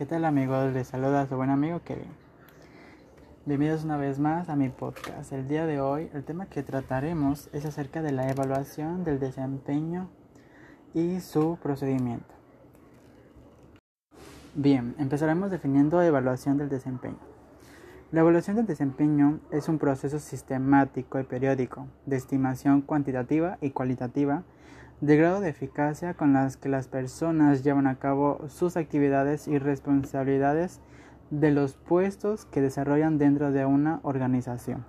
¿Qué tal amigos? Les saluda a su buen amigo Kevin. Bienvenidos una vez más a mi podcast. El día de hoy el tema que trataremos es acerca de la evaluación del desempeño y su procedimiento. Bien, empezaremos definiendo evaluación del desempeño. La evaluación del desempeño es un proceso sistemático y periódico de estimación cuantitativa y cualitativa del grado de eficacia con las que las personas llevan a cabo sus actividades y responsabilidades de los puestos que desarrollan dentro de una organización.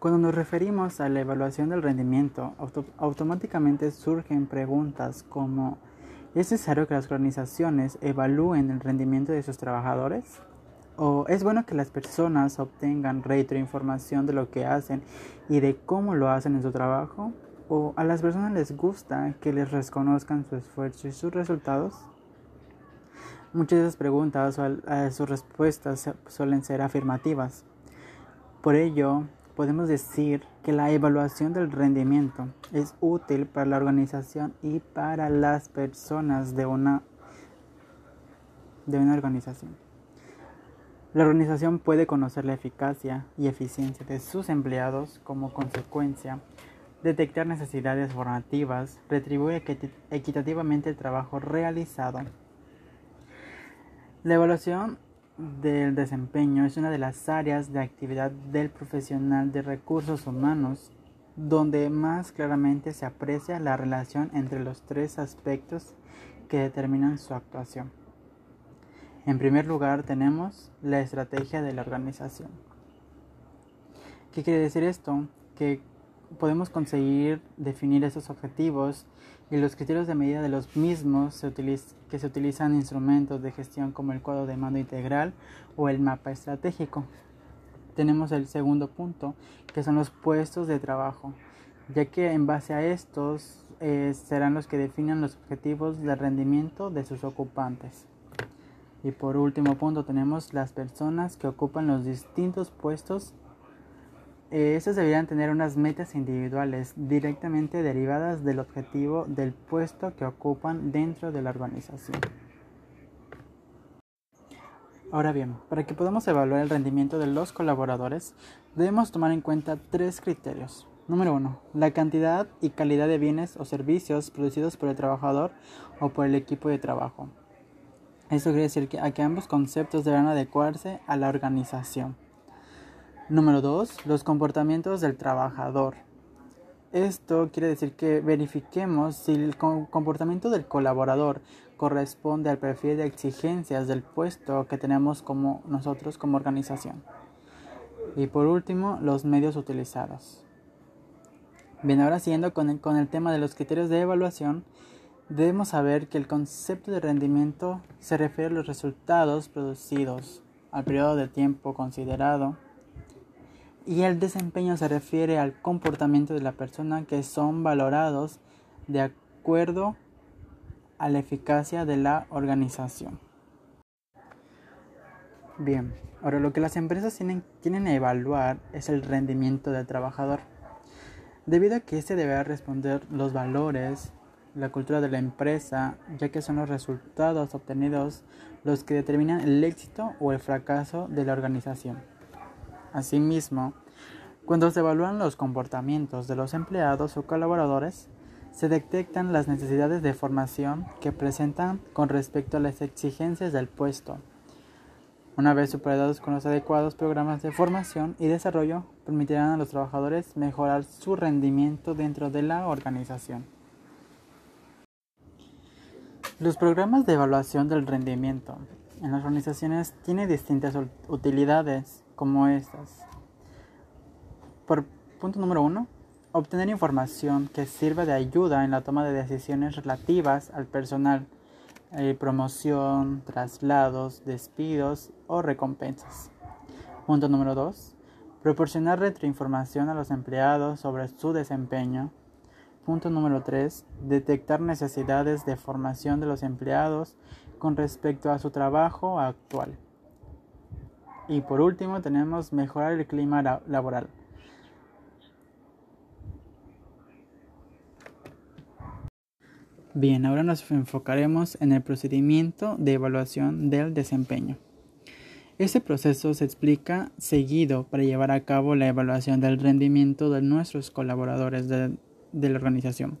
Cuando nos referimos a la evaluación del rendimiento, automáticamente surgen preguntas como ¿es necesario que las organizaciones evalúen el rendimiento de sus trabajadores? ¿O es bueno que las personas obtengan retroinformación de lo que hacen y de cómo lo hacen en su trabajo? ¿O a las personas les gusta que les reconozcan su esfuerzo y sus resultados? Muchas de esas preguntas o sus respuestas suelen ser afirmativas. Por ello, podemos decir que la evaluación del rendimiento es útil para la organización y para las personas de una, de una organización. La organización puede conocer la eficacia y eficiencia de sus empleados como consecuencia, detectar necesidades formativas, retribuir equitativamente el trabajo realizado. La evaluación del desempeño es una de las áreas de actividad del profesional de recursos humanos donde más claramente se aprecia la relación entre los tres aspectos que determinan su actuación. En primer lugar tenemos la estrategia de la organización. ¿Qué quiere decir esto? Que podemos conseguir definir esos objetivos y los criterios de medida de los mismos que se utilizan instrumentos de gestión como el cuadro de mando integral o el mapa estratégico. Tenemos el segundo punto, que son los puestos de trabajo, ya que en base a estos eh, serán los que definan los objetivos de rendimiento de sus ocupantes. Y por último punto tenemos las personas que ocupan los distintos puestos. Eh, estos deberían tener unas metas individuales directamente derivadas del objetivo del puesto que ocupan dentro de la organización. Ahora bien, para que podamos evaluar el rendimiento de los colaboradores, debemos tomar en cuenta tres criterios. Número 1. La cantidad y calidad de bienes o servicios producidos por el trabajador o por el equipo de trabajo. Esto quiere decir que, que ambos conceptos deberán adecuarse a la organización. Número 2. Los comportamientos del trabajador. Esto quiere decir que verifiquemos si el comportamiento del colaborador corresponde al perfil de exigencias del puesto que tenemos como nosotros como organización. Y por último, los medios utilizados. Bien, ahora siguiendo con con el tema de los criterios de evaluación, Debemos saber que el concepto de rendimiento se refiere a los resultados producidos, al periodo de tiempo considerado, y el desempeño se refiere al comportamiento de la persona que son valorados de acuerdo a la eficacia de la organización. Bien, ahora lo que las empresas tienen, tienen a evaluar es el rendimiento del trabajador, debido a que éste deberá responder los valores, la cultura de la empresa, ya que son los resultados obtenidos los que determinan el éxito o el fracaso de la organización. Asimismo, cuando se evalúan los comportamientos de los empleados o colaboradores, se detectan las necesidades de formación que presentan con respecto a las exigencias del puesto. Una vez superados con los adecuados programas de formación y desarrollo, permitirán a los trabajadores mejorar su rendimiento dentro de la organización. Los programas de evaluación del rendimiento en las organizaciones tienen distintas utilidades como estas. Por punto número uno, obtener información que sirva de ayuda en la toma de decisiones relativas al personal, eh, promoción, traslados, despidos o recompensas. Punto número dos, proporcionar retroinformación a los empleados sobre su desempeño Punto número 3. Detectar necesidades de formación de los empleados con respecto a su trabajo actual. Y por último tenemos mejorar el clima laboral. Bien, ahora nos enfocaremos en el procedimiento de evaluación del desempeño. Este proceso se explica seguido para llevar a cabo la evaluación del rendimiento de nuestros colaboradores de, de, la organización,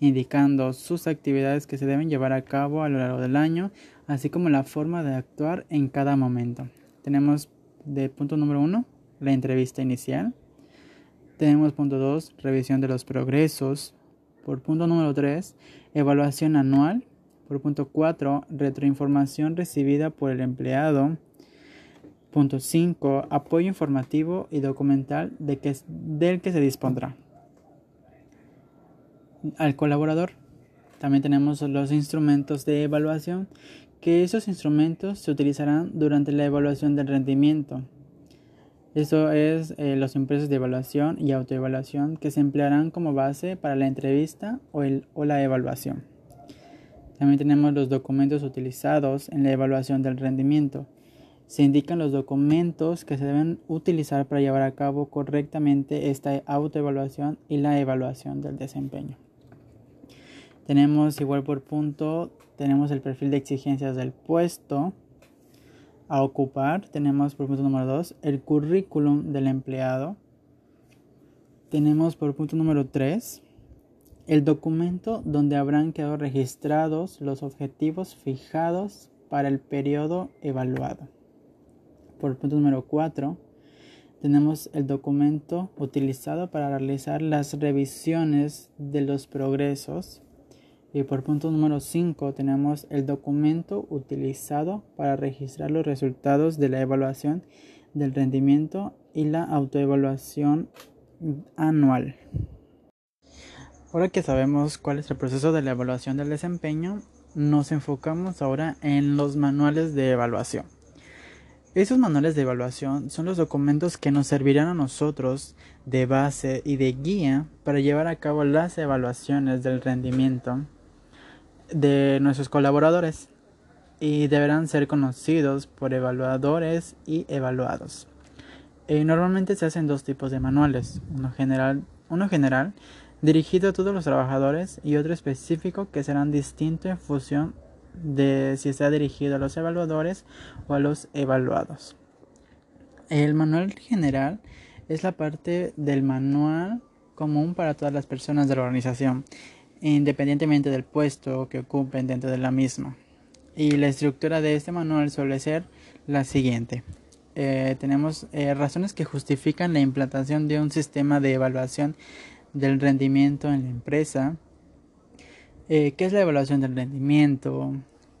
indicando sus actividades que se deben llevar a cabo a lo largo del año, así como la forma de actuar en cada momento. Tenemos de punto número uno la entrevista inicial. Tenemos punto 2, revisión de los progresos. Por punto número 3, evaluación anual. Por punto 4, retroinformación recibida por el empleado. Punto 5. Apoyo informativo y documental de que, del que se dispondrá. Al colaborador. También tenemos los instrumentos de evaluación, que esos instrumentos se utilizarán durante la evaluación del rendimiento. Eso es eh, los impresos de evaluación y autoevaluación que se emplearán como base para la entrevista o, el, o la evaluación. También tenemos los documentos utilizados en la evaluación del rendimiento. Se indican los documentos que se deben utilizar para llevar a cabo correctamente esta autoevaluación y la evaluación del desempeño. Tenemos igual por punto, tenemos el perfil de exigencias del puesto, a ocupar. Tenemos por punto número 2 el currículum del empleado. Tenemos por punto número 3 el documento donde habrán quedado registrados los objetivos fijados para el periodo evaluado. Por punto número 4 tenemos el documento utilizado para realizar las revisiones de los progresos y por punto número 5 tenemos el documento utilizado para registrar los resultados de la evaluación del rendimiento y la autoevaluación anual. Ahora que sabemos cuál es el proceso de la evaluación del desempeño, nos enfocamos ahora en los manuales de evaluación. Esos manuales de evaluación son los documentos que nos servirán a nosotros de base y de guía para llevar a cabo las evaluaciones del rendimiento de nuestros colaboradores y deberán ser conocidos por evaluadores y evaluados. Eh, normalmente se hacen dos tipos de manuales, uno general, uno general dirigido a todos los trabajadores y otro específico que serán distinto en función de si está dirigido a los evaluadores o a los evaluados. El manual general es la parte del manual común para todas las personas de la organización independientemente del puesto que ocupen dentro de la misma. Y la estructura de este manual suele ser la siguiente. Eh, tenemos eh, razones que justifican la implantación de un sistema de evaluación del rendimiento en la empresa. Eh, ¿Qué es la evaluación del rendimiento?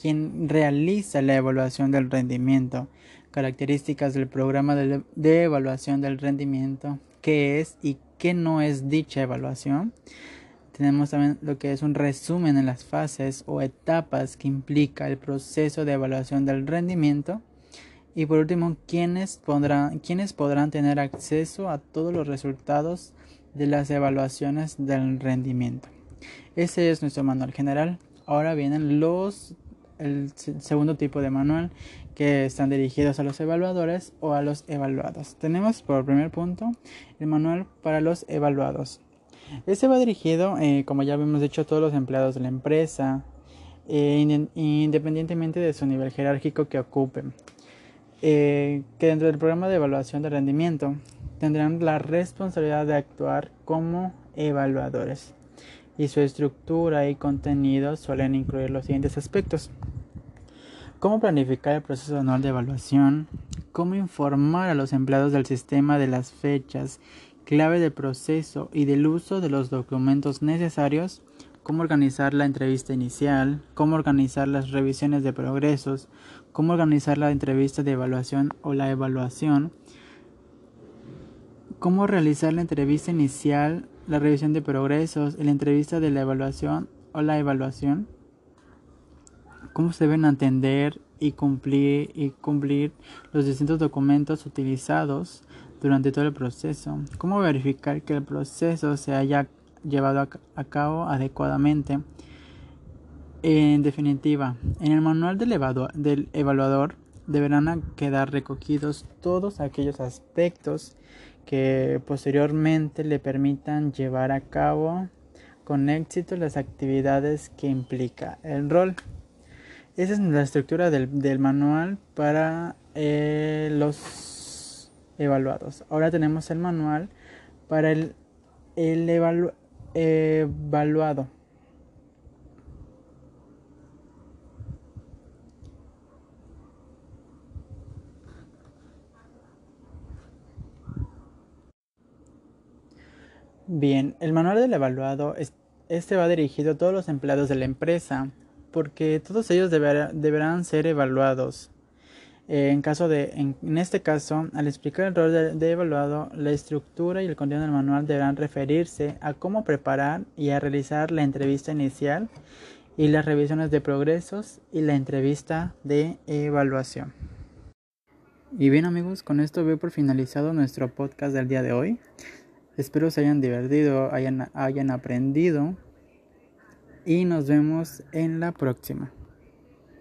¿Quién realiza la evaluación del rendimiento? Características del programa de, evaluación del rendimiento. ¿Qué es y qué no es dicha evaluación? Tenemos también lo que es un resumen en las fases o etapas que implica el proceso de evaluación del rendimiento. Y por último, ¿quiénes podrán, quiénes podrán tener acceso a todos los resultados de las evaluaciones del rendimiento. Ese es nuestro manual general. Ahora vienen los el segundo tipo de manual que están dirigidos a los evaluadores o a los evaluados. Tenemos por primer punto el manual para los evaluados. Este va dirigido, eh, como ya hemos dicho, a todos los empleados de la empresa, eh, independientemente de su nivel jerárquico que ocupen. Eh, que dentro del programa de evaluación de rendimiento tendrán la responsabilidad de actuar como evaluadores y su estructura y contenido suelen incluir los siguientes aspectos. Cómo planificar el proceso anual de evaluación, cómo informar a los empleados del sistema de las fechas clave del proceso y del uso de los documentos necesarios, cómo organizar la entrevista inicial, cómo organizar las revisiones de progresos, cómo organizar la entrevista de evaluación o la evaluación, cómo realizar la entrevista inicial, la revisión de progresos la entrevista de la evaluación o la evaluación, cómo se deben atender y cumplir, y cumplir los distintos documentos utilizados, durante todo el proceso. ¿Cómo verificar que el proceso se haya llevado a cabo adecuadamente? En definitiva, en el manual del, del evaluador deberán quedar recogidos todos aquellos aspectos que posteriormente le permitan llevar a cabo con éxito las actividades que implica el rol. Esa es la estructura del, manual para eh, los evaluados. Ahora tenemos el manual para el, el evaluado. Bien, el manual del evaluado, este va dirigido a todos los empleados de la empresa, porque todos ellos deberán ser evaluados. Eh, en, caso de, en, este caso, al explicar el rol de, evaluado, la estructura y el contenido del manual deberán referirse a cómo preparar y a realizar la entrevista inicial y las revisiones de progresos y la entrevista de evaluación. Y bien amigos, con esto veo por finalizado nuestro podcast del día de hoy. Espero se hayan divertido, hayan, hayan aprendido y nos vemos en la próxima.